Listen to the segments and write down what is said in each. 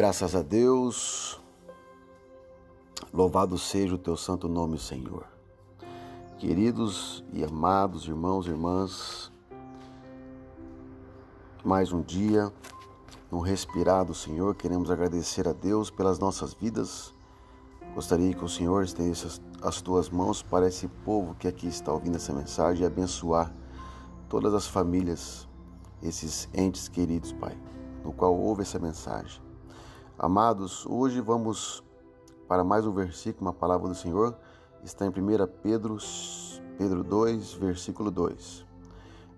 Graças a Deus, louvado seja o teu santo nome, Senhor. Queridos e amados irmãos e irmãs, mais um dia, no respirar do Senhor, queremos agradecer a Deus pelas nossas vidas. Gostaria que o Senhor estendesse as tuas mãos para esse povo que aqui está ouvindo essa mensagem e abençoar todas as famílias, esses entes queridos, Pai, no qual ouve essa mensagem. Amados, hoje vamos para mais um versículo, uma palavra do Senhor, está em 1 Pedro, Pedro 2, versículo 2.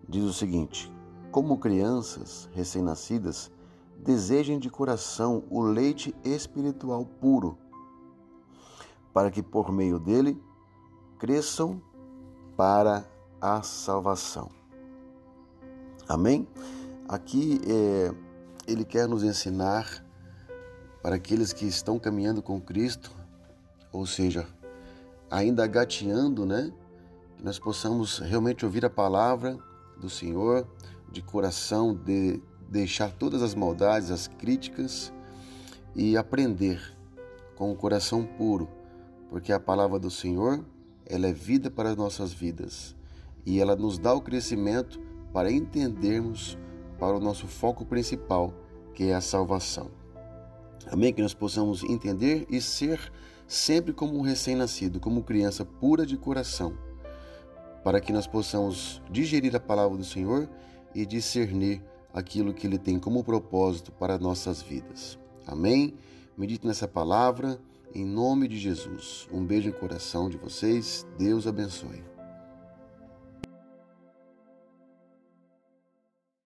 Diz o seguinte: Como crianças recém-nascidas, desejem de coração o leite espiritual puro, para que por meio dele cresçam para a salvação. Amém? Aqui é, ele quer nos ensinar para aqueles que estão caminhando com Cristo, ou seja, ainda gateando, né? Que nós possamos realmente ouvir a palavra do Senhor de coração, de deixar todas as maldades, as críticas e aprender com o coração puro, porque a palavra do Senhor, ela é vida para as nossas vidas e ela nos dá o crescimento para entendermos para o nosso foco principal, que é a salvação. Amém? Que nós possamos entender e ser sempre como um recém-nascido, como criança pura de coração, para que nós possamos digerir a palavra do Senhor e discernir aquilo que Ele tem como propósito para nossas vidas. Amém? Medite nessa palavra, em nome de Jesus. Um beijo no coração de vocês. Deus abençoe.